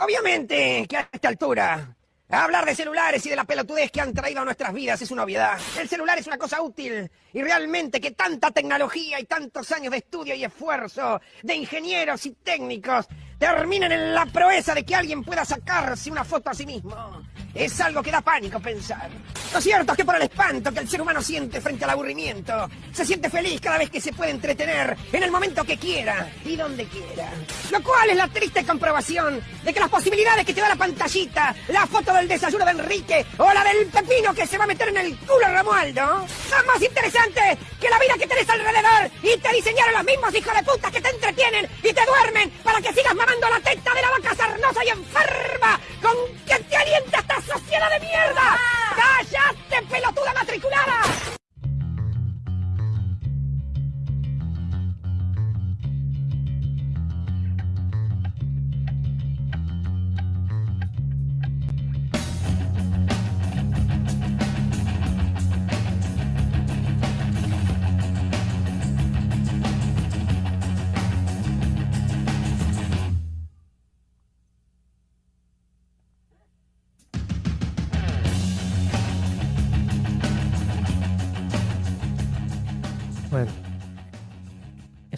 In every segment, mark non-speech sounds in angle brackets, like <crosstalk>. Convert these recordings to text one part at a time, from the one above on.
Obviamente que a esta altura Hablar de celulares y de la pelotudez que han traído a nuestras vidas es una obviedad. El celular es una cosa útil y realmente que tanta tecnología y tantos años de estudio y esfuerzo de ingenieros y técnicos terminen en la proeza de que alguien pueda sacarse una foto a sí mismo. Es algo que da pánico pensar. Lo cierto es que por el espanto que el ser humano siente frente al aburrimiento, se siente feliz cada vez que se puede entretener en el momento que quiera y donde quiera. Lo cual es la triste comprobación de que las posibilidades que te da la pantallita, la foto del desayuno de Enrique o la del pepino que se va a meter en el culo Romualdo, son más interesantes que la vida que tenés alrededor y te diseñaron los mismos hijos de puta que te entretienen y te duermen para que sigas mamando la teta de la vaca sarnosa y enferma con que te alienta esta sociedad de mierda. ¡Cállate, pelotuda matriculada!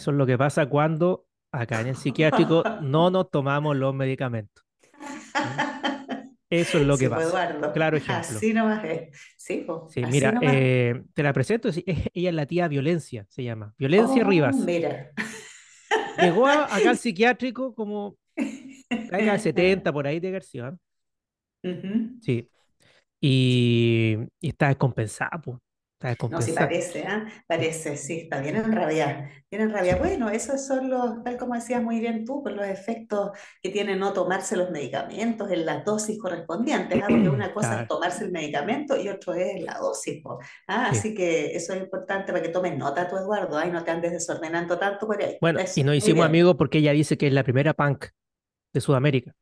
Eso es lo que pasa cuando acá en el psiquiátrico no <laughs> nos tomamos los medicamentos. Eso es lo que Sí, pues, pasa. Eduardo. Claro ejemplo. Así nomás es. Sí, po, Sí, así mira, nomás. eh, te la presento. ella es la tía Violencia, se llama. Violencia Oh, Rivas. Mira. Llegó a- acá al <laughs> psiquiátrico como del 70, por ahí de García. Ujú. Sí. Y, y está descompensada, pues. No, sí parece, ¿ah? Parece, sí, está bien en rabia, bien en rabia. Bueno, esos son los, tal como decías muy bien tú, pues los efectos que tiene no tomarse los medicamentos en las dosis correspondientes, ¿ah? Porque una <clears throat> cosa Claro. es tomarse el medicamento y otro es la dosis, ¿ah? Sí. Así que eso es importante para que tomes nota tú, Eduardo, ¿ah? Y no te andes desordenando tanto por ahí. Bueno, Eso, y nos hicimos amigos porque ella dice que es la primera punk de Sudamérica.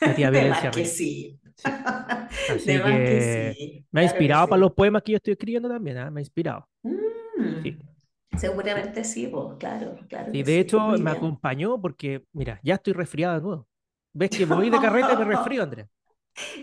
La tía <laughs> Violencia que. Sí. <laughs> Así De más que que sí, me ha claro inspirado para sí. los poemas que yo estoy escribiendo también, ¿ah? Me ha inspirado. Mm, Sí. seguramente sí, po, claro, claro que de hecho, me bien. acompañó porque, mira, ya estoy resfriado de nuevo. ¿Ves que voy de carrete y me <laughs> resfrío, Andrea?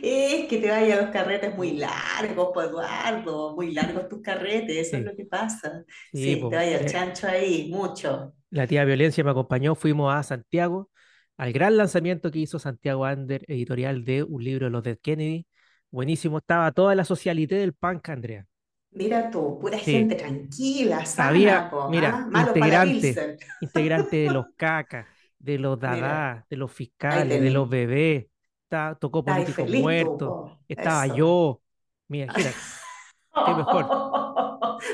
Es que te vayas a los carretes muy largos, pues Eduardo, muy largos tus carretes, eso es lo que pasa. Sí, po, te vayas al eh, chancho ahí, mucho. la tía Violencia me acompañó, fuimos a Santiago, al gran lanzamiento que hizo Santiago Ander, editorial de un libro de los Dead Kennedy. Buenísimo, estaba toda la socialité del punk, Andrea. Mira tú, pura Sí. gente tranquila, sana, Había, po, mira, ¿ah? Integrante, integrante de los <laughs> cacas, de los Mira, dadás, de los fiscales, de los bebés, ta- tocó políticos muertos, estaba Eso. yo, mira, imagínate, <laughs> qué mejor.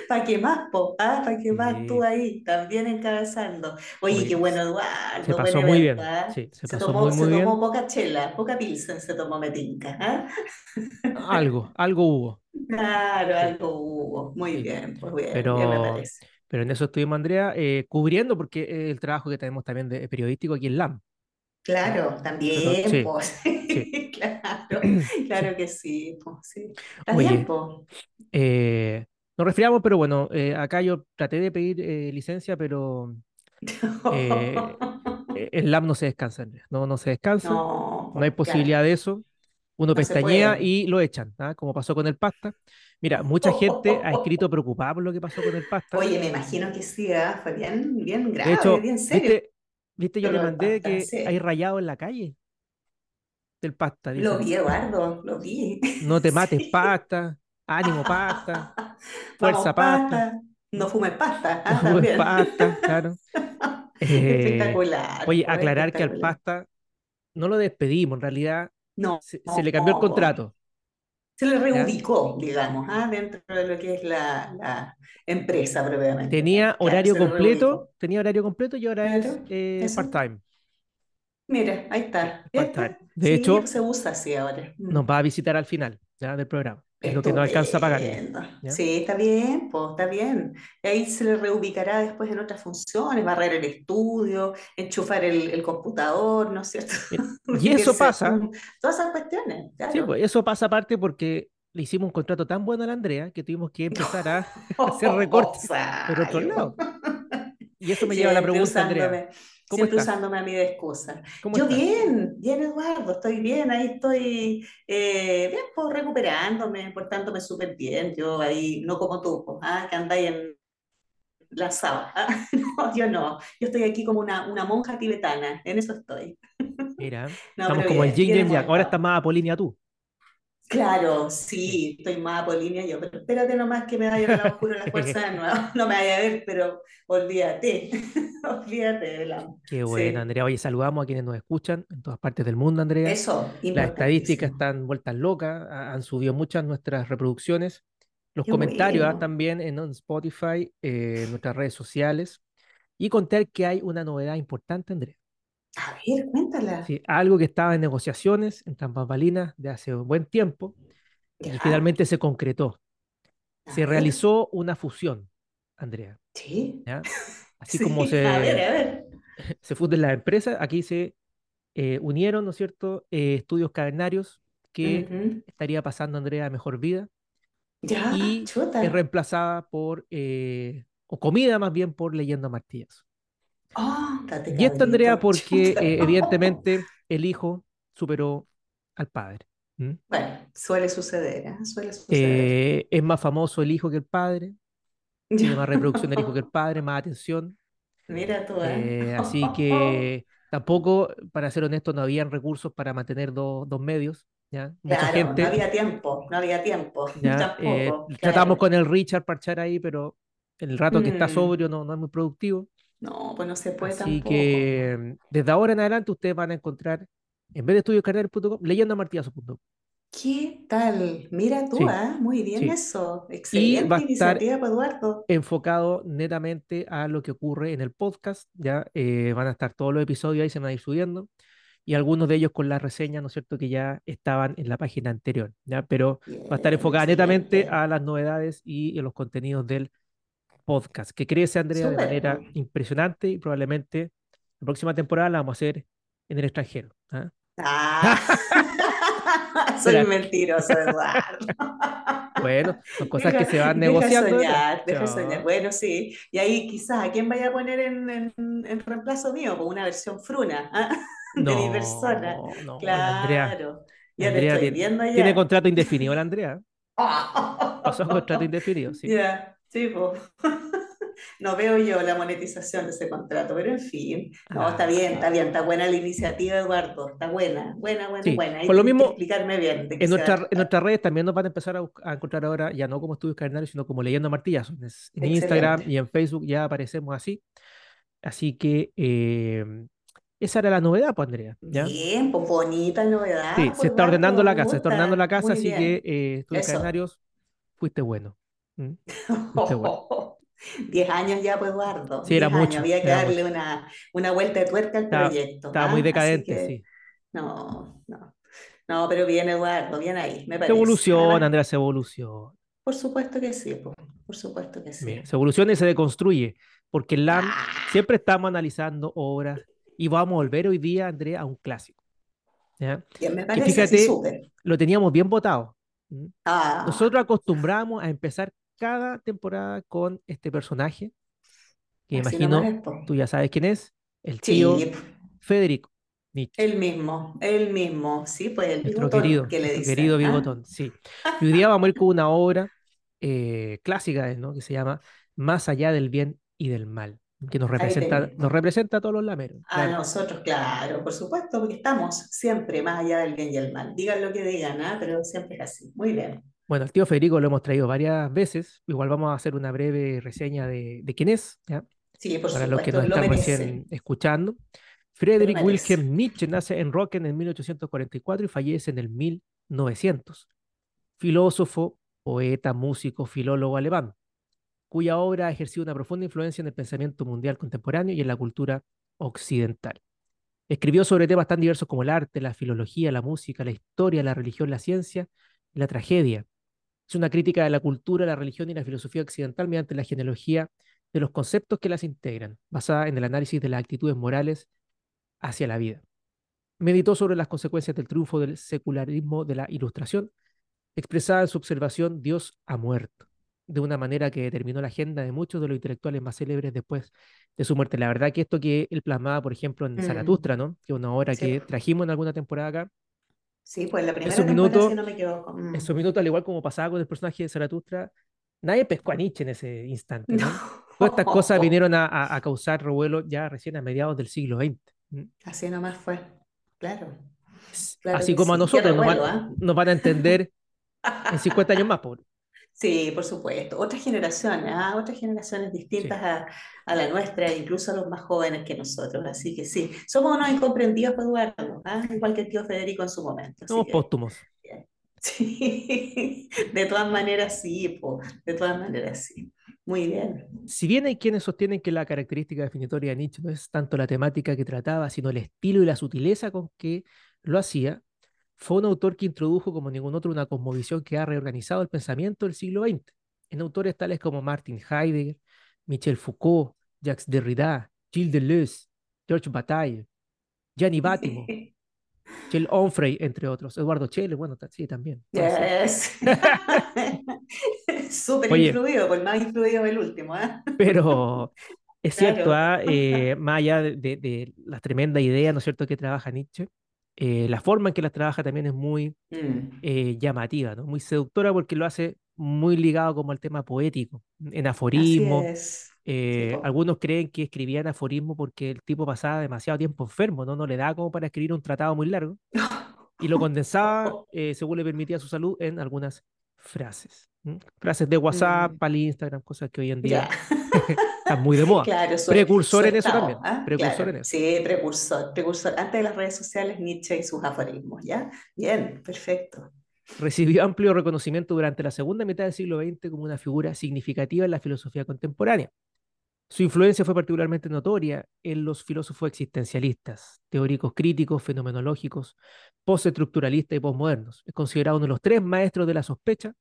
¿Para qué más, po? ¿Ah? ¿Para qué más tú Sí, ahí también encabezando? Oye, qué bueno, se Eduardo, buen pasó muy evento, bien, sí, se Se pasó tomó, muy, se muy bien. tomó poca chela, poca pilsen se tomó Metinca, ¿ah? Algo, algo hubo, Claro, sí, algo hubo. Muy bien, pues bien, bien me Pero, parece. pero en eso estuvimos, Andrea, eh, cubriendo, porque es el trabajo que tenemos también de periodístico aquí en LAM. Claro, también, sí, pues, <laughs> sí, claro, <clears throat> claro que sí, pues, sí. Está bien, eh, nos resfriamos, pero bueno, eh, acá yo traté de pedir eh, licencia, pero eh, eh, en LAM no se descansa. No, no se descansa, No, no hay posibilidad claro, de eso. Uno no pestañea y lo echan, ¿ah? Como pasó con el pasta. Mira, mucha gente ha <laughs> escrito preocupada por lo que pasó con el pasta. Oye, me imagino que sí, ¿ah? Fue bien, bien De grave, hecho, bien serio ¿viste, viste yo le mandé pasta, que hay rayado en la calle del pasta? Lo vi, Eduardo, lo vi. no te mates <laughs> Sí. pasta, ánimo <laughs> pasta, Vamos, fuerza pasta, pasta. No fumes pasta, no ah, fumes pasta, claro. Eh, <laughs> Espectacular, oye, aclarar que al pasta no lo despedimos, en realidad No, se, se le cambió el contrato, Se le ¿ya? reubicó, digamos, ¿ah? Dentro de lo que es la, la empresa propiamente tal. Tenía horario completo, tenía horario completo y ahora es eh, part-time. Mira, ahí está. es part-time. ¿Viste? De Sí, hecho, se usa así ahora. Nos va a visitar al final, ¿ya? del programa. Es lo que no alcanza a Estupendo. ¿ya? Sí, está bien, pues está bien. Y ahí se le reubicará después en otras funciones, barrer el estudio, enchufar el, el computador, ¿no es cierto? Mira, <laughs> y eso pasa, todas esas cuestiones, sí, pues eso pasa aparte porque le hicimos un contrato tan bueno a la Andrea que tuvimos que empezar a <laughs> <laughs> hacer recortes por otro lado. Y eso me lleva a la pregunta, Andrea, usándome, ¿cómo siempre estás? usándome a mí de excusa. ¿Cómo Yo estás? bien, bien, Eduardo. Estoy bien, ahí estoy eh, bien, pues, recuperándome, portándome súper bien. Yo ahí, no como tú, pues, ah, que andáis en la saba. <laughs> ah. No, yo no, yo estoy aquí como una, una monja tibetana, en eso estoy. Mira, <laughs> No, estamos como el bien, yin y el yang. Ahora estás más apolínea tú. Claro, <laughs> sí, estoy más apolínea yo, pero espérate nomás que me vaya a la oscura la fuerza de nuevo. <laughs> No me vaya a ver, pero olvídate, <laughs> olvídate la... Qué bueno, Sí, Andrea. Oye, saludamos a quienes nos escuchan en todas partes del mundo, Andrea. eso, Las estadísticas están vueltas locas, ha- han subido muchas nuestras reproducciones. Los Qué comentarios ah, bueno. también en, en Spotify, eh, en nuestras redes sociales. Y contar que hay una novedad importante, Andrea. A ver, cuéntala. Sí, algo que estaba en negociaciones, en bambalinas de hace un buen tiempo y Ya, finalmente se concretó. a Se ver, realizó una fusión, Andrea, sí, ¿ya? <laughs> Así como sí, a ver, se, a ver. <laughs> se funden las empresas, aquí se eh, unieron, ¿no es cierto?, eh, estudios cavernarios que Ujú. estaría pasando Andrea a mejor vida Ya, y es chuta. reemplazada por, eh, o comida más bien por Leyenda Martínez. Oh, date Y esto, Andrea, porque <laughs> eh, evidentemente el hijo superó al padre. Bueno, suele suceder, ¿eh? Suele suceder. Eh, es más famoso el hijo que el padre, tiene más <laughs> reproducción el hijo que el padre, más atención. Mira tú, ¿eh? Eh, <laughs> así que tampoco, para ser honesto, no habían recursos para mantener dos, dos medios. ¿ya? Mucha Claro, no gente, había tiempo, no había tiempo, ya, eh, tratamos con el Richard parchar ahí, pero el rato que está Mm, sobrio no, no es muy productivo. No, pues no se puede Así tampoco. que desde ahora en adelante ustedes van a encontrar, en vez de estudioscarnal.com, leyendamartillazo.com. ¿Qué tal? Mira tú, Sí, ¿ah? Muy bien sí. eso. Y va a Excelente estar pues, Eduardo. enfocado netamente a lo que ocurre en el podcast. Ya eh, van a estar todos los episodios ahí, se van a ir subiendo. Y algunos de ellos con las reseñas, ¿no es cierto?, que ya estaban en la página anterior. ¿ya? Pero va a estar enfocada netamente excelente. a las novedades y a los contenidos del podcast, que crece, Andrea, de Súper. manera impresionante y probablemente la próxima temporada la vamos a hacer en el extranjero. ¿ah? Ah, <laughs> <laughs> soy Mira, mentiroso, Eduardo. <laughs> bueno, son cosas que Deja, se van deja negociando, Andrea. soñar, deja soñar. Bueno, sí. Y ahí quizás, ¿a quién vaya a poner en, en- en reemplazo mío? Con una versión fruna, ¿ah? De mi persona. No, no, la Andrea, Claro. la Ya te Andrea estoy tiene, viendo tiene ya. contrato indefinido, la Andrea. Pasó a contrato indefinido, sí. Ya, sí, pues. <laughs> No veo yo la monetización de ese contrato, pero en fin. No, está Ah, bien, está bien, está buena la iniciativa, Eduardo. Está buena, buena, buena, sí, buena. Por lo mismo, explicarme bien en, se nuestra, en nuestras redes también nos van a empezar a, a encontrar ahora, ya no como estudios calenarios, sino como leyendo martillazos. En, Instagram y en Facebook ya aparecemos así. Así que eh, esa era la novedad, pues, Andrea, ¿ya? Bien, pues bonita Sí, novedad, se pues está ordenando la casa, se está ordenando la casa, así que eh, estudios Eso. fuiste bueno. ¿M? Fuiste bueno. <laughs> Diez años ya, pues Eduardo. Sí, era Diez años. mucho, Había que darle una, una vuelta de tuerca al Estaba, proyecto, estaba muy ¿ah? Así decadente, que, sí. no, no. No, pero bien, Eduardo, bien ahí, me Se parece. evoluciona, Además, Andrea, se evoluciona. por supuesto que sí, po, por supuesto que sí. se evoluciona y se deconstruye, porque en LAM Ah, siempre estamos analizando obras y vamos a volver hoy día, Andrea, a un clásico. ¿ya? bien, me Que parece, sí, fíjate, lo teníamos bien votado. Ah, Nosotros acostumbramos a empezar cada temporada con este personaje, que así imagino tú ya sabes quién es, el tío Sí, Federico Nietzsche, el mismo, el mismo, sí, pues el nuestro bigotón querido, que le nuestro querido dicen, ¿ah? Bigotón, sí. Y hoy día vamos a ir con una <laughs> obra eh, clásica él, ¿no? Que se llama Más allá del bien y del mal, que nos representa, nos representa a todos los lameros, A claro. nosotros, claro, por supuesto, porque estamos siempre más allá del bien y el mal. Digan lo que digan, ¿ah? Pero siempre es así. Muy bien. Bueno, al tío Federico lo hemos traído varias veces, igual vamos a hacer una breve reseña de, de quién es, ¿ya? Sí, por Para los que nos están merece, recién escuchando. Friedrich. Wilhelm Nietzsche nace en Rocken en 1844 y fallece en el 1900. Filósofo, poeta, músico, filólogo alemán, cuya obra ha ejercido una profunda influencia en el pensamiento mundial contemporáneo y en la cultura occidental. Escribió sobre temas tan diversos como el arte, la filología, la música, la historia, la religión, la ciencia y la tragedia. Es una crítica de la cultura, la religión y la filosofía occidental mediante la genealogía de los conceptos que las integran, basada en el análisis de las actitudes morales hacia la vida. Meditó sobre las consecuencias del triunfo del secularismo de la Ilustración, expresada en su observación Dios ha muerto. de una manera que determinó la agenda de muchos de los intelectuales más célebres después de su muerte. La verdad que esto que él plasmaba, por ejemplo, en Mm. Zaratustra, ¿no? Que es una obra Sí, que trajimos en alguna temporada acá, Sí, pues la primera su temporada, minuto- si no me equivoco. Mm. en su minuto, al igual como pasaba con el personaje de Zaratustra, nadie pescó a Nietzsche en ese instante, ¿no? <laughs> Todas estas cosas vinieron a, a- a causar revuelo ya recién a mediados del siglo XX. Así nomás fue. Claro. Así como a sí. Nosotros nos van, revuelo, ¿ah? nos van a entender en 50 años más, por Sí, por supuesto. Otras generaciones, ¿ah? Otras generaciones distintas a, a la nuestra, incluso a los más jóvenes que nosotros. Así que sí, somos unos incomprendidos, Eduardo, ¿ah? Igual que el tío Federico en su momento. Somos que, póstumos. <laughs> sí, de todas maneras sí, po, de todas maneras sí. Muy bien. Si bien hay quienes sostienen que la característica definitoria de Nietzsche no es tanto la temática que trataba, sino el estilo y la sutileza con que lo hacía, fue un autor que introdujo como ningún otro una cosmovisión que ha reorganizado el pensamiento del siglo XX, en autores tales como Martin Heidegger, Michel Foucault, Jacques Derrida, Gilles Deleuze, Georges Bataille, Gianni Battimo, <laughs> Michel Onfray, entre otros, Eduardo Chele, bueno, sí, también. Yes. <laughs> <laughs> Súper Oye. influido, por más influido el último, ¿ah? Pero es cierto, Claro. ¿ah? Eh, más allá de, de, de las tremendas ideas, ¿no es cierto?, que trabaja Nietzsche, eh, la forma en que las trabaja también es muy Mm, eh, llamativa, ¿no? Muy seductora porque lo hace muy ligado como al tema poético, en aforismo. eh, algunos creen que escribía en aforismo porque el tipo pasaba demasiado tiempo enfermo, ¿no? No le daba como para escribir un tratado muy largo <laughs> y lo condensaba, eh, según le permitía su salud, en algunas frases. ¿m? Frases de WhatsApp, Mm. para Instagram, cosas que hoy en día Ya. <laughs> están muy de moda. Claro, Precursor en eso estado, también, ¿ah? precursor Claro, en eso. Sí, precursor, precursor. Antes de las redes sociales, Nietzsche y sus aforismos, ¿ya? Bien, perfecto. Recibió amplio reconocimiento durante la segunda mitad del siglo XX como una figura significativa en la filosofía contemporánea. Su influencia fue particularmente notoria en los filósofos existencialistas, teóricos críticos, fenomenológicos, postestructuralistas y posmodernos. Es considerado uno de los tres maestros de la sospecha,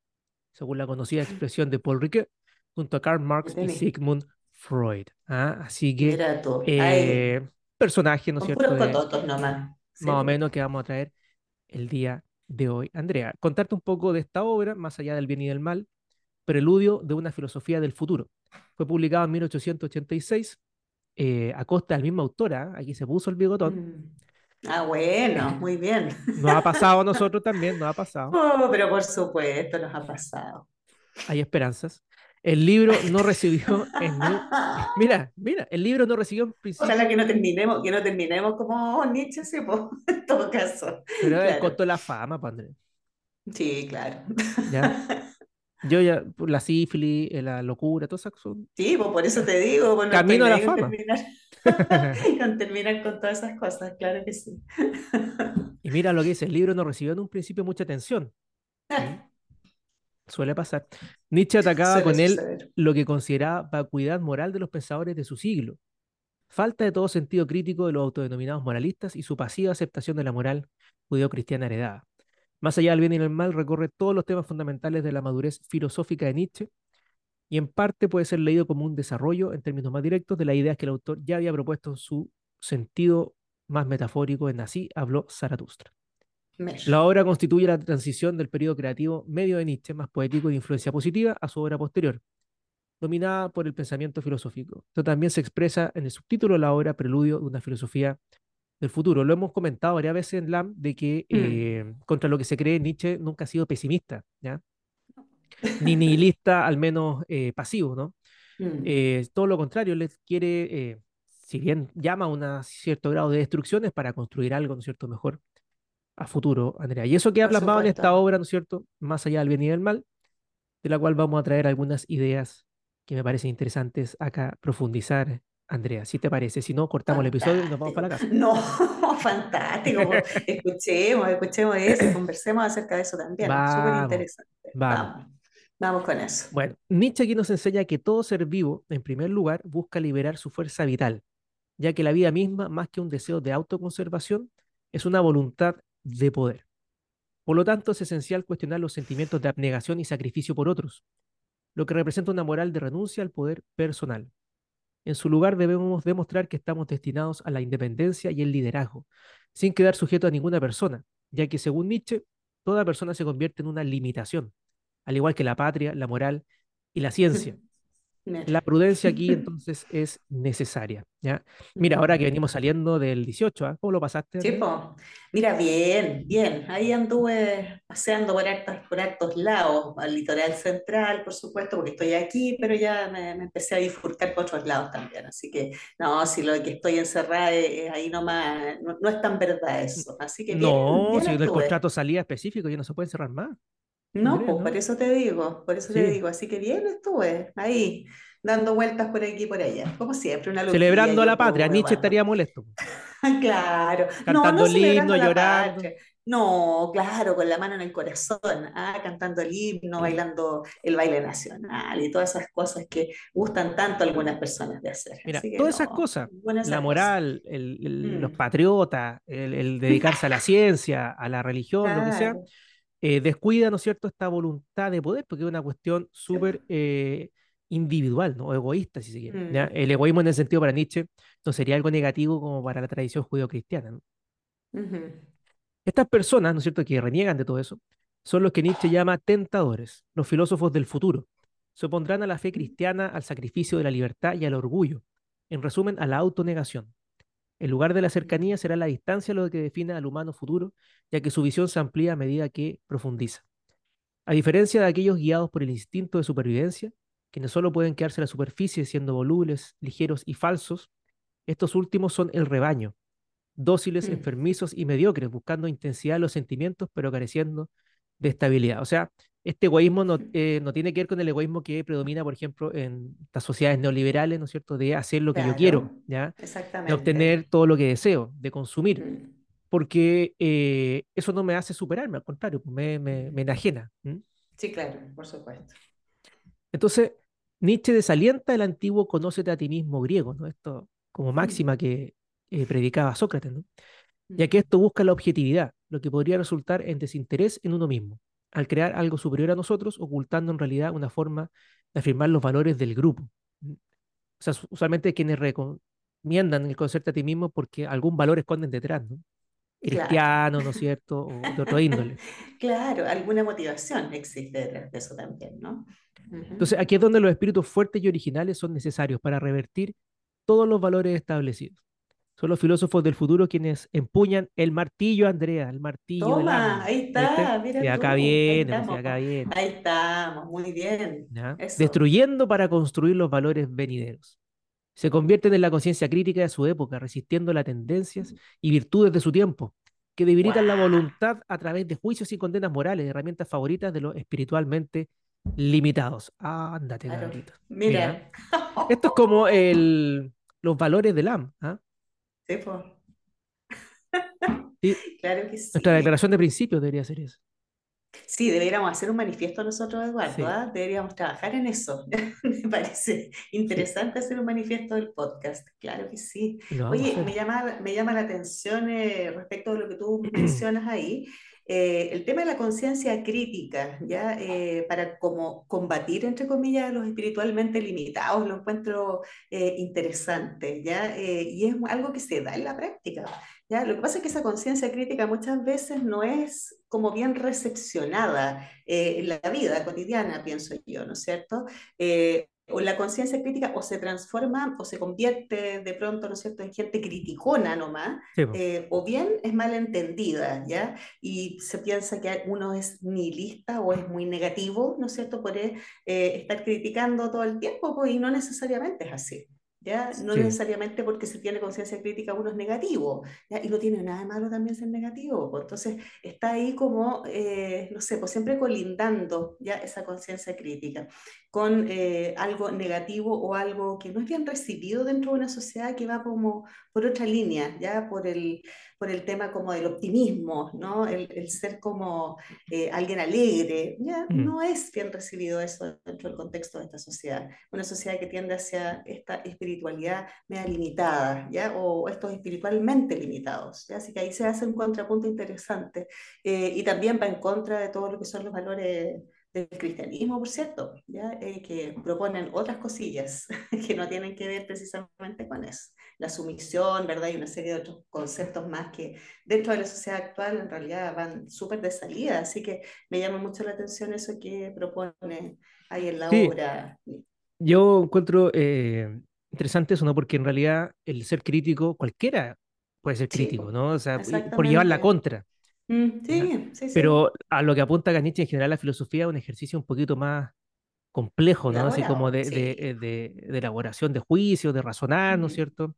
según la conocida expresión de Paul Ricoeur, junto a Karl Marx y. Sigmund Freud. ¿ah? Así que, eh, personaje, ¿no es cierto?, de- cototos nomás. Sí, más o menos que vamos a traer el día de hoy. Andrea, contarte un poco de esta obra, más allá del bien y del mal, Preludio de una filosofía del futuro. Fue publicado en 1886 eh, a costa del mismo autora, aquí se puso el bigotón. Mm. Ah, bueno, <laughs> muy bien. Nos ha pasado a <laughs> nosotros también, nos ha pasado. Oh, pero por supuesto nos ha pasado. Hay esperanzas. El libro no recibió en Mira, mira, el libro no recibió en principio, Ojalá que no terminemos, que no terminemos como Nietzsche, sí, po, <laughs> en todo caso. pero Claro. costó la fama, pa' Andrea. Sí, claro. ¿Ya? <laughs> Yo ya, por la sífilis, eh, la locura, todas esas son... Sí, pues por eso te digo, pues no Camino a la fama. terminar, <laughs> con terminar con todas esas cosas, claro que sí. Y mira lo que dice, el libro no recibió en un principio mucha atención. Suele pasar. Nietzsche atacaba Suele con él suceder. lo que consideraba vacuidad moral de los pensadores de su siglo, falta de todo sentido crítico de los autodenominados moralistas y su pasiva aceptación de la moral judeocristiana heredada. Más allá del bien y del mal, recorre todos los temas fundamentales de la madurez filosófica de Nietzsche y en parte puede ser leído como un desarrollo, en términos más directos, de las ideas que el autor ya había propuesto en su sentido más metafórico en Así habló Zaratustra. La obra constituye la transición del periodo creativo medio de Nietzsche, más poético y de influencia positiva, a su obra posterior, dominada por el pensamiento filosófico. Esto también se expresa en el subtítulo de la obra Preludio de una filosofía del futuro. Lo hemos comentado varias veces en LAM de que Mm. eh, contra lo que se cree Nietzsche nunca ha sido pesimista, ¿ya? <laughs> Ni nihilista, al menos eh, pasivo, ¿no? Mm. Eh, todo lo contrario, él quiere, si bien llama a un cierto grado de destrucciones para construir algo, ¿no es cierto?, mejor a futuro, Andrea. Y eso queda Por plasmado en esta obra, ¿no es cierto?, más allá del bien y del mal, de la cual vamos a traer algunas ideas que me parecen interesantes acá profundizar, Andrea, si te parece. Si no, cortamos el episodio y nos vamos para la casa. No, <laughs> fantástico. Escuchemos, escuchemos eso, conversemos acerca de eso también. Súper interesante. vamos. Vamos, vamos con eso. Bueno, Nietzsche aquí nos enseña que todo ser vivo, en primer lugar, busca liberar su fuerza vital, ya que la vida misma, más que un deseo de autoconservación, es una voluntad de poder. Por lo tanto, es esencial cuestionar los sentimientos de abnegación y sacrificio por otros, lo que representa una moral de renuncia al poder personal. En su lugar debemos demostrar que estamos destinados a la independencia y el liderazgo, sin quedar sujeto a ninguna persona, ya que según Nietzsche, toda persona se convierte en una limitación, al igual que la patria, la moral y la ciencia. <laughs> La prudencia aquí <laughs> entonces es necesaria. ¿ya? Mira, ahora que venimos saliendo del 18, ¿ah? ¿cómo lo pasaste? Sí, Mira, bien, bien. Ahí anduve paseando por hartos, por lados, al litoral central, por supuesto, porque estoy aquí, pero ya me, empecé a bifurcar por otros lados también. Así que, no, si lo de que estoy encerrada es, ahí nomás, no, no, es tan verdad eso. Así que No, si el contrato salía específico, ya no se puede encerrar más. No, pues por eso te digo, por eso te digo. Así que bien estuve ahí, dando vueltas por aquí y por allá. Como siempre, una Celebrando a la patria, Nietzsche estaría molesto. <laughs> claro. Cantando el himno, llorando. No, claro, con la mano en el corazón, ah, cantando el himno, bailando el baile nacional y todas esas cosas que gustan tanto a algunas personas de hacer. Mira, todas esas cosas, la moral, los mm. patriotas, el, dedicarse a la ciencia, a la religión, lo que sea, eh, descuida, ¿no es cierto?, esta voluntad de poder, porque es una cuestión súper eh, individual, ¿no? egoísta, si se quiere. Mm. El egoísmo en el sentido para Nietzsche no sería algo negativo como para la tradición judío-cristiana. Estas personas, ¿no es cierto?, que reniegan de todo eso, son los que Nietzsche llama tentadores, los filósofos del futuro. Se opondrán a la fe cristiana, al sacrificio de la libertad y al orgullo. En resumen, a la autonegación. El lugar de la cercanía será la distancia lo que define al humano futuro, ya que su visión se amplía a medida que profundiza. A diferencia de aquellos guiados por el instinto de supervivencia, quienes solo pueden quedarse en la superficie siendo volubles, ligeros y falsos, estos últimos son el rebaño, dóciles, mm. enfermizos y mediocres, buscando intensidad en los sentimientos, pero careciendo de estabilidad. O sea, este egoísmo no, eh, no, tiene que ver con el egoísmo que predomina, por ejemplo, en las sociedades neoliberales, ¿no es cierto?, de hacer lo que yo quiero, ¿ya? De obtener todo lo que deseo, de consumir, mm. porque eh, eso no me hace superarme, al contrario, me, me, me enajena. Sí, claro, por supuesto. Entonces, Nietzsche desalienta el antiguo conócete a ti mismo griego, ¿no? Esto como mm. máxima que eh, predicaba Sócrates, ¿no? Ya que esto busca la objetividad, lo que podría resultar en desinterés en uno mismo al crear algo superior a nosotros, ocultando en realidad una forma de afirmar los valores del grupo. O sea, usualmente quienes recomiendan el concepto a ti mismo porque algún valor esconden detrás, ¿no? Cristiano, ¿no es <laughs> cierto? O de otro índole. claro, alguna motivación existe detrás de eso también, ¿no? Entonces, aquí es donde los espíritus fuertes y originales son necesarios para revertir todos los valores establecidos. Son los filósofos del futuro quienes empuñan el martillo, Andrea, el martillo. Toma, ahí está, mira. Y acá viene, ahí acá viene. Ahí estamos, muy bien. Destruyendo para construir los valores venideros. Se convierten en la conciencia crítica de su época, resistiendo las tendencias y virtudes de su tiempo, que debilitan la voluntad a través de juicios y condenas morales, herramientas favoritas de los espiritualmente limitados. Ándate, claro. Mira. Esto es como el, los valores del AM. ¿ah? Sí, <laughs> Claro que sí. Nuestra declaración de principios debería ser eso. Sí, deberíamos hacer un manifiesto nosotros, Eduardo. ¿ah? Deberíamos trabajar en eso. <laughs> Me parece interesante hacer un manifiesto del podcast. Claro que sí. Oye, me llama, me llama la atención eh, respecto a lo que tú mencionas ahí. Eh, el tema de la conciencia crítica, ¿ya? Eh, para como combatir, entre comillas, los espiritualmente limitados, lo encuentro eh, interesante, ¿ya? y es algo que se da en la práctica. ¿ya? Lo que pasa es que esa conciencia crítica muchas veces no es como bien recepcionada en la vida cotidiana, pienso yo, ¿no es cierto? O la conciencia crítica o se transforma o se convierte de pronto, ¿no es cierto?, en gente criticona nomás, eh, o bien es malentendida, ¿ya? Y se piensa que uno es nihilista o es muy negativo, ¿no es cierto?, por eh, estar criticando todo el tiempo, pues, y no necesariamente es así. ¿Ya? No necesariamente porque se tiene conciencia crítica uno es negativo, ¿ya? Y no tiene nada de malo también ser negativo, pues. entonces está ahí como, eh, no sé, pues siempre colindando ya esa conciencia crítica con eh, algo negativo o algo que no es bien recibido dentro de una sociedad que va como por otra línea, ya por el, por el tema como del optimismo, ¿no? El, el ser como eh, alguien alegre, ya mm. no es bien recibido eso dentro del contexto de esta sociedad. Una sociedad que tiende hacia esta espiritualidad media limitada, ¿ya? O estos espiritualmente limitados, ¿ya? Así que ahí se hace un contrapunto interesante eh, y también va en contra de todo lo que son los valores del cristianismo, por cierto, ¿ya? Eh, que proponen otras cosillas <laughs> que no tienen que ver precisamente con eso. La sumisión, ¿verdad? Y una serie de otros conceptos más que dentro de la sociedad actual en realidad van súper de salida, así que me llama mucho la atención eso que propone ahí en la obra. Yo encuentro eh, interesante eso, ¿no? Porque en realidad el ser crítico, cualquiera puede ser crítico, ¿no? O sea, por llevar la contra. Mm, sí, sí, Pero a lo que apunta Nietzsche en general la filosofía es un ejercicio un poquito más complejo, ¿no? Así como de, de, de, elaboración de juicios, de razonar, ¿no es cierto?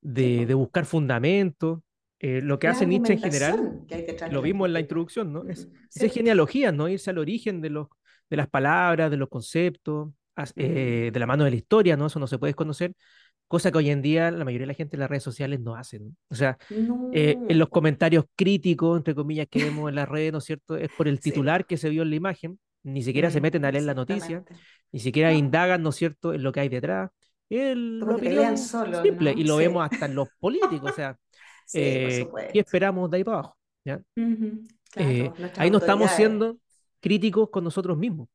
De, de buscar fundamentos. Eh, lo que hace Nietzsche en general, lo vimos en la introducción, ¿no? Es, es genealogía, ¿no? Irse al origen de, los, de las palabras, de los conceptos, eh, de la mano de la historia, ¿no? Eso no se puede desconocer, cosa que hoy en día la mayoría de la gente en las redes sociales no hacen. O sea, eh, en los comentarios críticos, entre comillas, que vemos en las redes, ¿no es cierto? Es por el titular que se vio en la imagen, ni siquiera se meten a leer la noticia, ni siquiera indagan, ¿no es cierto?, en lo que hay detrás. El, lo opinión solo, simple, y lo vemos hasta en los políticos, o sea, <laughs> eh, ¿qué esperamos de ahí para abajo? ahí no estamos siendo críticos con nosotros mismos.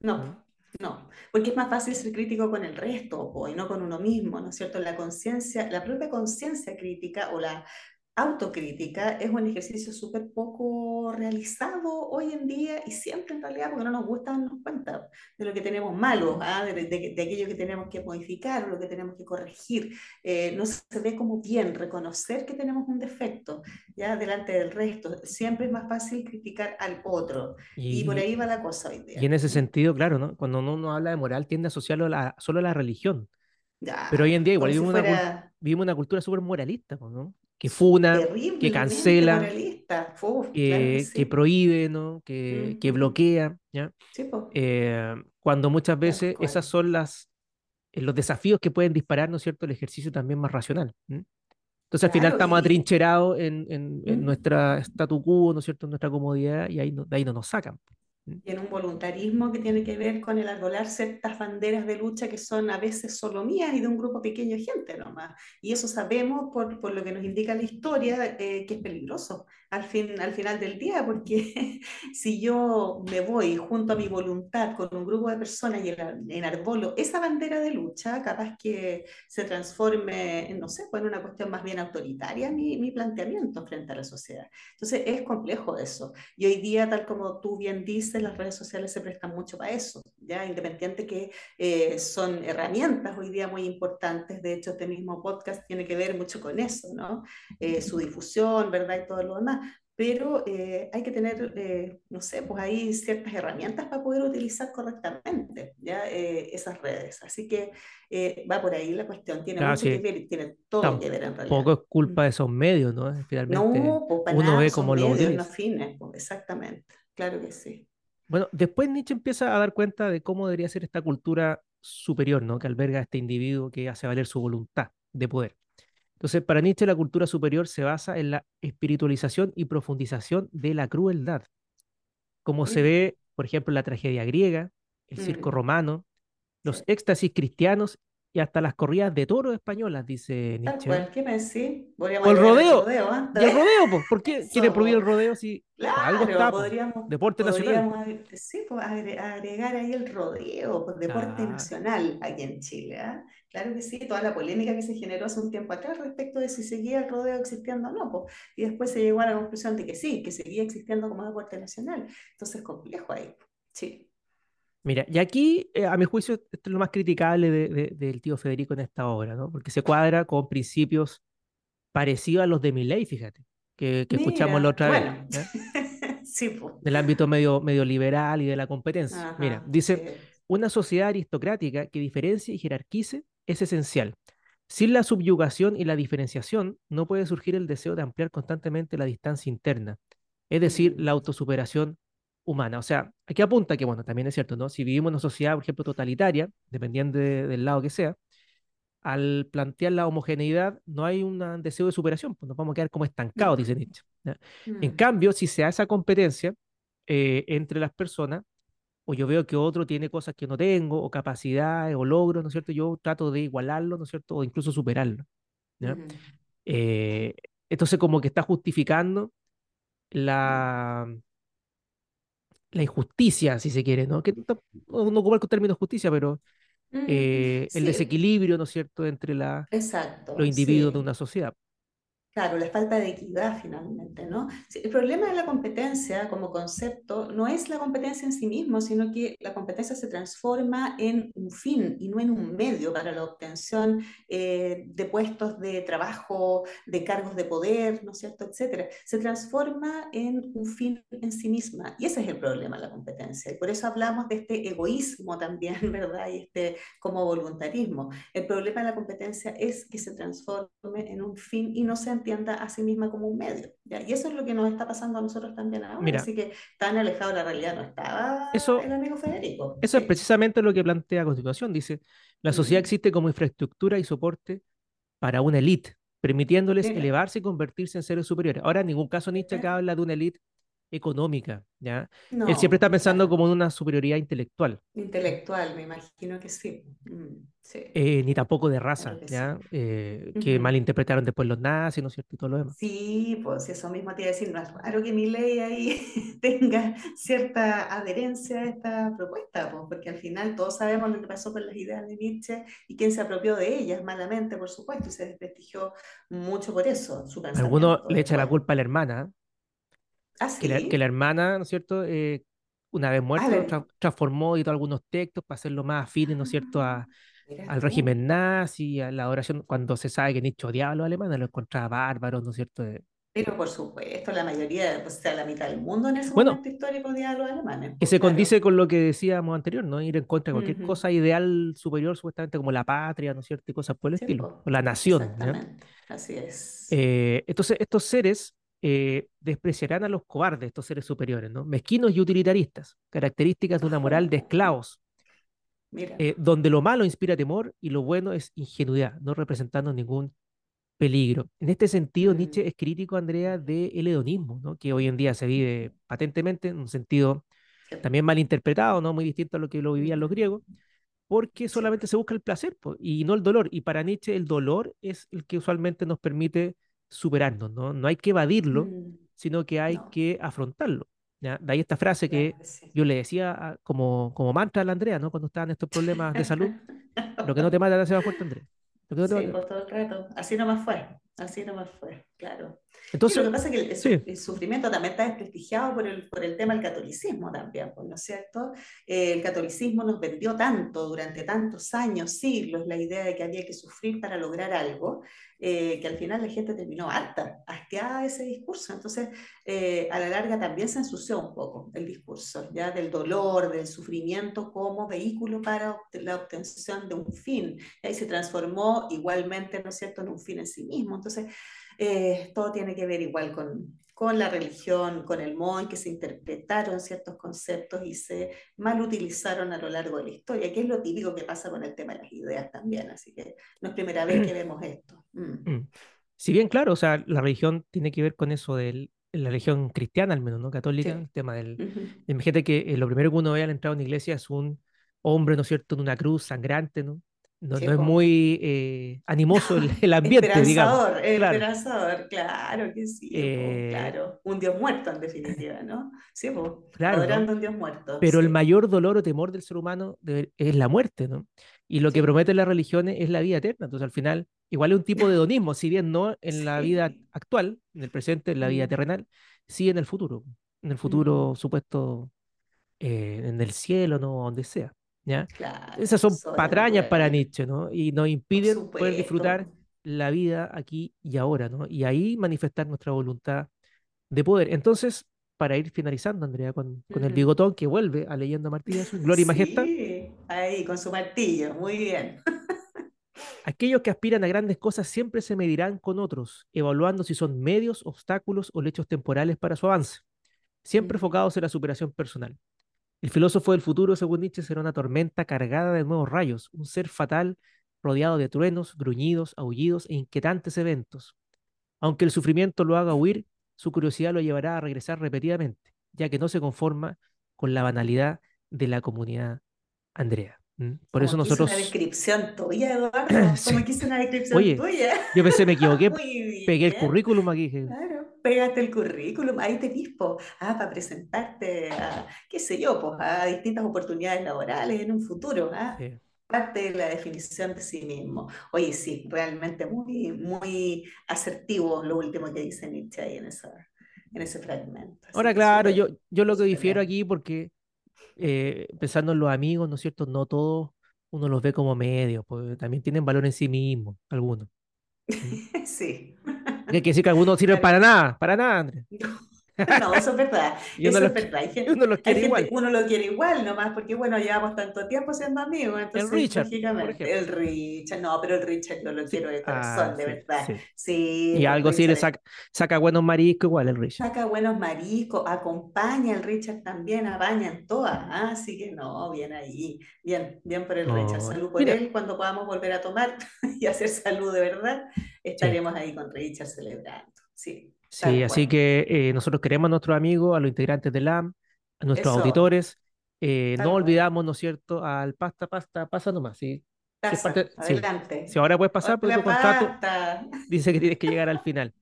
No, no, porque es más fácil ser crítico con el resto y no con uno mismo, ¿no es cierto? La conciencia, la propia conciencia crítica o la autocrítica es un ejercicio súper poco realizado hoy en día y siempre en realidad porque no nos gusta darnos cuenta de lo que tenemos malo, ¿ah? de, de, aquello que tenemos que modificar, lo que tenemos que corregir. Eh, no se ve como bien reconocer que tenemos un defecto ya delante del resto. Siempre es más fácil criticar al otro y, por ahí va la cosa hoy día. Y en ese sentido, claro, ¿no? cuando uno habla de moral tiende a asociarlo a solo a la religión. Pero hoy en día igual vivimos, una, vivimos una cultura súper moralista, ¿no? Que funa, que cancela, que, prohíbe, ¿no? que, que bloquea. ¿ya? Eh, cuando muchas veces esas son las, eh, los desafíos que pueden disparar, ¿no es cierto?, el ejercicio también más racional. Entonces al final estamos atrincherados en, en, en, nuestra statu quo, ¿no es cierto?, en nuestra comodidad y ahí de ahí no nos sacan en un voluntarismo que tiene que ver con el arbolar ciertas banderas de lucha que son a veces solo mías y de un grupo pequeño de gente nomás. Y eso sabemos por, por lo que nos indica la historia eh, que es peligroso al, fin, al final del día, porque <laughs> si yo me voy junto a mi voluntad con un grupo de personas y enarbolo esa bandera de lucha, capaz que se transforme no sé, pues en una cuestión más bien autoritaria mi, mi planteamiento frente a la sociedad. Entonces es complejo eso. Y hoy día, tal como tú bien dices, las redes sociales se prestan mucho para eso, ya independiente que eh, son herramientas hoy día muy importantes. De hecho, este mismo podcast tiene que ver mucho con eso, ¿no? Eh, su difusión, ¿verdad? Y todo lo demás pero eh, hay que tener, eh, no sé, pues hay ciertas herramientas para poder utilizar correctamente ¿ya? Eh, esas redes. Así que va por ahí la cuestión, tiene mucho que ver, tiene todo que ver en realidad. Poco es culpa de esos medios, ¿no? Finalmente, no, pues uno ve cómo lo utiliza. fines, pues, exactamente, claro que sí. Bueno, después Nietzsche empieza a dar cuenta de cómo debería ser esta cultura superior, ¿no? Que alberga a este individuo que hace valer su voluntad de poder. Entonces, para Nietzsche la cultura superior se basa en la espiritualización y profundización de la crueldad, como se ve, por ejemplo, en la tragedia griega, el circo mm. romano, los éxtasis cristianos y hasta las corridas de toros españolas, dice Nietzsche. ¿qué me decís? O el rodeo. El rodeo, <laughs> ¿eh? el rodeo, pues, ¿por qué quiere prohibir el rodeo si algo está? Podríamos, deporte nacional. Sí, pues agregar ahí el rodeo, pues, deporte nacional aquí en Chile. ¿eh? Claro que sí, toda la polémica que se generó hace un tiempo atrás respecto de si seguía el rodeo existiendo o no, pues, y después se llegó a la conclusión de que sí, que seguía existiendo como deporte nacional. Entonces, complejo ahí. Sí. Mira, y aquí, eh, a mi juicio, esto es lo más criticable del tío Federico en esta obra, ¿no? Porque se cuadra con principios parecidos a los de Milley, fíjate, que, escuchamos la otra vez. <laughs> sí, pues. Del ámbito medio, medio liberal y de la competencia. Mira, dice, una sociedad aristocrática que diferencie y jerarquice es esencial. Sin la subyugación y la diferenciación, no puede surgir el deseo de ampliar constantemente la distancia interna, es decir, la autosuperación humana. O sea, aquí apunta que, bueno, también es cierto, ¿no? Si vivimos en una sociedad, por ejemplo, totalitaria, dependiendo del lado que sea, al plantear la homogeneidad, no hay un deseo de superación, pues nos vamos a quedar como estancados, dice Nietzsche. En mm. cambio, si se hace esa competencia eh, entre las personas, o yo veo que otro tiene cosas que no tengo, o capacidades, o logros, ¿no es cierto? Yo trato de igualarlo, ¿no es cierto? O incluso superarlo. Eh, entonces, como que está justificando la, la injusticia, si se quiere, ¿no? Que no, no ocupar con términos justicia, pero Mm, eh, el sí, desequilibrio, ¿no es cierto?, entre la, los exacto, individuos de sí. una sociedad. Claro, la falta de equidad finalmente, ¿no? El problema de la competencia como concepto no es la competencia en sí mismo, sino que la competencia se transforma en un fin y no en un medio para la obtención eh, de puestos de trabajo, de cargos de poder, ¿no es cierto?, etcétera. Se transforma en un fin en sí misma y ese es el problema de la competencia. Y por eso hablamos de este egoísmo también, <laughs> ¿verdad? Y este como voluntarismo. El problema de la competencia es que se transforme en un fin y no se entienda a sí misma como un medio. ¿ya? Y eso es lo que nos está pasando a nosotros también ahora. Mira, Así que tan alejado de la realidad no estaba eso, el amigo Federico. eso es precisamente lo que plantea a continuación. Dice, la sociedad existe como infraestructura y soporte para una élite, permitiéndoles Mira, elevarse y convertirse en seres superiores. Ahora, en ningún caso Nietzsche acá habla de una élite económica, ¿ya? Él siempre está No, pensando claro. como en una superioridad intelectual. Intelectual, me imagino que sí. Mm, sí, eh, ni tampoco de claro raza, que sí. ¿ya? Eh, que Ujú. malinterpretaron después los nazis, ¿no es cierto? Y todo lo demás. Sí, pues eso mismo te iba a decir, no es raro que mi ley ahí <laughs> tenga cierta adherencia a esta propuesta, pues, porque al final todos sabemos lo que pasó con las ideas de Nietzsche y quién se apropió de ellas malamente, por supuesto, y se desprestigió mucho por eso, su Algunos le echan la culpa a la hermana, Ah, que la, que la sí. hermana, ¿no es cierto? Eh, una vez tra- transformó y todo algunos textos para hacerlo más afines, ¿no es cierto?, a, <gasps> al régimen nazi, a la adoración, cuando se sabe que Nietzsche odiaba a los alemanes, lo encontraba bárbaros, ¿no es cierto? Eh, Pero por supuesto, la mayoría, o sea, la mitad del mundo en ese bueno, momento histórico odiaba a los alemanes, que pues se condice claro. con lo que decíamos anterior, ¿no? Ir en contra de cualquier cosa ideal superior, supuestamente como la patria, ¿no es cierto? Y cosas por el Sí, estilo, o la nación, exactamente, así es. Eh, entonces, estos seres eh, despreciarán a los cobardes, estos seres superiores, ¿no? Mezquinos y utilitaristas, características de una moral de esclavos, mira. eh, donde lo malo inspira temor y lo bueno es ingenuidad, no representando ningún peligro. En este sentido, Mm, Nietzsche es crítico, Andrea, del hedonismo, ¿no? Que hoy en día se vive patentemente en un sentido también malinterpretado, ¿no? Muy distinto a lo que lo vivían los griegos porque solamente se busca el placer po, y no el dolor. Y para Nietzsche el dolor es el que usualmente nos permite superarnos, ¿no? No hay que evadirlo, mm, sino que hay no, que afrontarlo. ¿ya? De ahí esta frase que sí. yo le decía a- como, como mantra a la Andrea, ¿no? Cuando estaban estos problemas de salud, <laughs> lo que no te mata te hace más fuerte, Andrea. Lo que no te Sí, mata- pues todo el rato. Así nomás fue, así nomás fue, claro. Sí, lo Entonces, que pasa es que el, sí, el sufrimiento también está desprestigiado por el, por el tema del catolicismo también, pues, ¿no es cierto? Eh, el catolicismo nos vendió tanto durante tantos años, siglos, la idea de que había que sufrir para lograr algo, eh, que al final la gente terminó harta, asqueada de ese discurso. Entonces, eh, a la larga también se ensució un poco el discurso, ya del dolor, del sufrimiento como vehículo para la obtención de un fin. Y ahí se transformó igualmente, ¿no es cierto?, en un fin en sí mismo. Entonces, eh, todo tiene que ver igual con, con la religión, con el modo en que se interpretaron ciertos conceptos y se mal utilizaron a lo largo de la historia, que es lo típico que pasa con el tema de las ideas también. Así que no es primera vez que vemos esto. Mm. mm, si bien, claro, o sea, la religión tiene que ver con eso de la religión cristiana, al menos, ¿no? Católica, Sí. el tema del... Ujú. Imagínate que eh, lo primero que uno ve al entrar a una iglesia es un hombre, ¿no es cierto?, en una cruz sangrante, ¿no? No, Sí, no es muy eh, animoso el, el ambiente, <laughs> digamos. Esperanzador, Claro, esperanzador, claro que sí, eh, claro. Un Dios muerto en definitiva, ¿no? Sí, po. claro. Adorando un Dios muerto, Pero el mayor dolor o temor del ser humano es la muerte, ¿no? Y lo que prometen las religiones es la vida eterna. Entonces, al final, igual es un tipo de hedonismo, si bien no en la vida actual, en el presente, en la vida terrenal, sí en el futuro, en el mm. futuro supuesto, eh, en el cielo, ¿no? Donde sea, ¿ya? Claro, Esas son patrañas para. Nietzsche, ¿no? Y nos impiden poder disfrutar la vida aquí y ahora, ¿no? Y ahí manifestar nuestra voluntad de poder. Entonces, para ir finalizando, Andrea, con, con el Ujú. bigotón que vuelve a Leyenda Martilla, su Gloria y Majestad, Sí, ahí con su martillo, muy bien. <laughs> aquellos que aspiran a grandes cosas siempre se medirán con otros, evaluando si son medios, obstáculos o lechos temporales para su avance, siempre enfocados en la superación personal. El filósofo del futuro, según Nietzsche, será una tormenta cargada de nuevos rayos, un ser fatal rodeado de truenos, gruñidos, aullidos e inquietantes eventos. Aunque el sufrimiento lo haga huir, su curiosidad lo llevará a regresar repetidamente, ya que no se conforma con la banalidad de la comunidad Andrea. Por eso Como que hice una nosotros, descripción tuya, <clears throat> Eduardo. sí, Como que hice una descripción oye, tuya. yo pensé me equivoqué, <laughs> pegué el currículum aquí, dije, Claro. Pégate el currículum, ahí te dispo, ah, para presentarte a, qué sé yo, pues, a distintas oportunidades laborales en un futuro, ah, Sí. parte de la definición de sí mismo. Oye, sí, realmente muy, muy asertivo lo último que dice Nietzsche ahí en, esa, en ese fragmento. Así Ahora, claro, yo, yo lo que difiero aquí, porque eh, pensando en los amigos, ¿no es cierto? No todos uno los ve como medios, porque también tienen valor en sí mismos, algunos. <laughs> Sí. Que decir que algunos no sirven para nada, para nada, Andrés. <laughs> No, eso es verdad, eso es verdad. <laughs> Gente, uno hay quiere gente, igual. uno lo quiere igual nomás, porque bueno, llevamos tanto tiempo siendo amigos, El entonces Richard, por lógicamente, el. Richard, no, pero el Richard yo lo Sí. quiero de Ah, corazón, de sí, verdad. sí. Sí, Y el algo sí le Richard saca, saca buenos mariscos igual el Richard. saca buenos mariscos, acompaña el Richard también, apaña en todas, ¿ah? Así que no, bien ahí, bien, bien por el Richard. Salud por mira, él, cuando podamos volver a tomar <laughs> y hacer salud de verdad, sí. estaremos ahí con Richard celebrando. Sí, Sí, tal así cual. que eh, nosotros queremos a nuestros amigos, a los integrantes del AM, a nuestros Eso, auditores. eh, no olvidamos, ¿no es cierto?, al pasta, pasta, pasa nomás, ¿sí? Si Pasa, parte, sí. adelante. Si ahora puedes pasar, porque tu contrato <laughs> dice que tienes que llegar al final.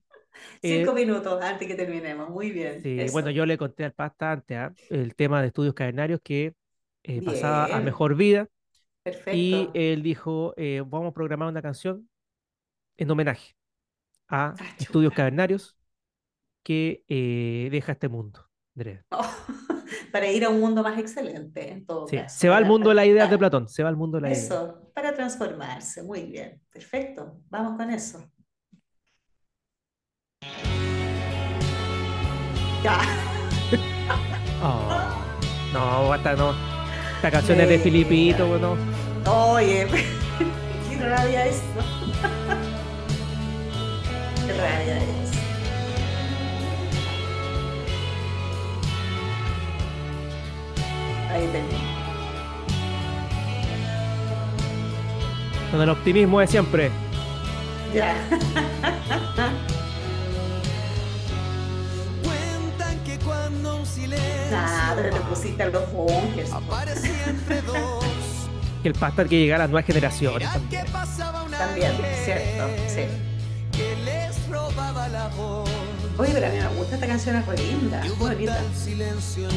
Cinco Eh, minutos antes que terminemos. Muy bien, sí, bueno, yo le conté al pasta antes, ¿ah? el tema de estudios cavernarios que eh, pasaba a mejor vida y perfecto. él dijo, eh, vamos a programar una canción en homenaje a Ah, estudios cavernarios que eh, deja este mundo, Andrea. <laughs> Para ir a un mundo más excelente, en todo Sí, caso, se va al mundo de las <laughs> ideas de Platón, se va al mundo de las ideas. eso, para transformarse. Muy bien, perfecto. Vamos con eso. Ya. <laughs> Oh, no, basta, no. Esta canción es de Filipito, bueno. Oye, qué rabia esto. Qué rabia es. Ahí tenemos. Con el optimismo de siempre. Ya. Cuentan que cuando un silencio Nah, pero te pusiste a los bunkers. aparecía entre dos, <laughs> Que el pasta hay que llegar a las nuevas generaciones también. También, cierto, sí. que les robaba la voz. Oye, pero a mí me gusta esta canción, es linda, muy bonita. silencio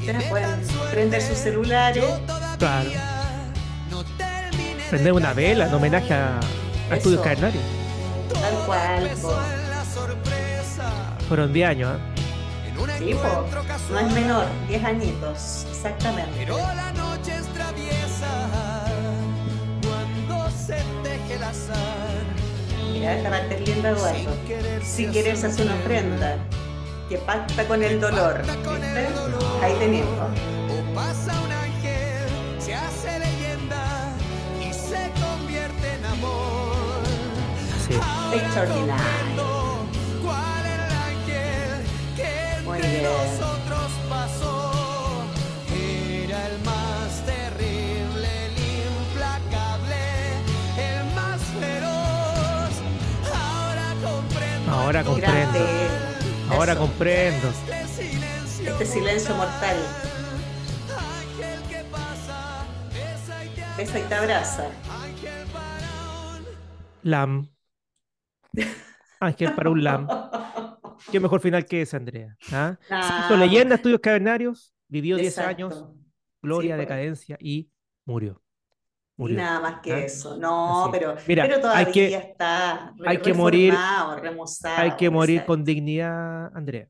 Ustedes pueden prender sus celulares. Claro. Prender una vela en homenaje a, a estudios Eso. cavernarios. Tal cual, po. Fueron 10 años, encuentro no es menor, 10 añitos, exactamente. Pero la noche es traviesa cuando se teje el azar. Mira, esta parte es linda, Eduardo. Sin querer, Si quieres hacer una ofrenda que pacta con el dolor, pacta con el ¿viste? dolor. Ahí tenemos. O pasa un ángel, se hace leyenda y se convierte en amor. Sí. Ahora Extraordinario. comprendo cuál era el ángel que Muy entre bien. nosotros pasó. Era el más terrible, el implacable, el más feroz. Ahora comprendo. Ahora comprendo. Grande. Ahora Eso. comprendo. Este silencio, mortal. Besa y te abraza. Lam. Ángel para un Lam. Qué mejor final que ese, Andrea. ¿ah? Ah, estudios cavernarios, vivió 10 Exacto. años, gloria, Sí, decadencia y murió. Murió. nada más que ¿ah? eso. No, Así. pero, Mira, pero hay todavía que- está hay que morir- remozado. Hay que morir con dignidad, Andrea.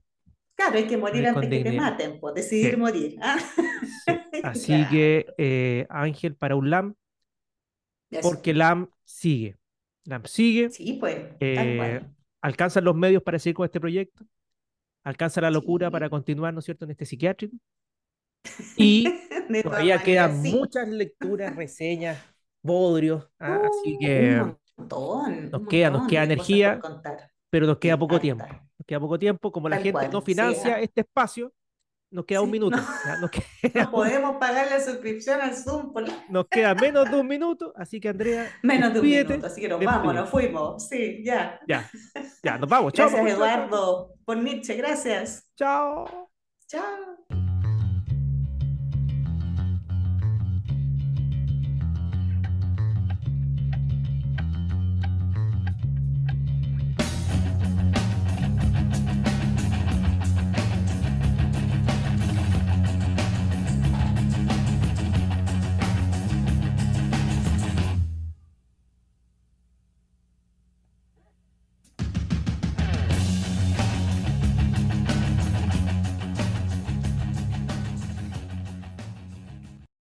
Claro, hay que morir antes que te maten, pues, decidir Sí. morir. ¿ah? Sí. <laughs> Así Claro. que eh, Ángel para un Lam, porque Lam sigue. Lam sigue, Sí, pues, eh, alcanzan los medios para seguir con este proyecto, alcanza la locura Sí. para continuar, ¿no es cierto?, en este psiquiátrico. Y <laughs> todavía quedan sí. muchas lecturas, reseñas, bodrios, ¿ah? así Uh, que, un montón, nos un queda- nos queda energía. pero nos queda poco tiempo. Nos queda poco tiempo, como la gente cual, no financia este espacio, nos queda un minuto. no. ¿ya? Nos, <laughs> queda, No podemos pagar la suscripción al Zoom por la- nos queda menos de un minuto, así que Andrea, <laughs> menos de un minuto, así que nos vamos, nos fuimos. Sí, ya. Ya, ya, nos vamos. Chao, Gracias, pues, chao. Eduardo, por Nietzsche, gracias. Chao. Chao.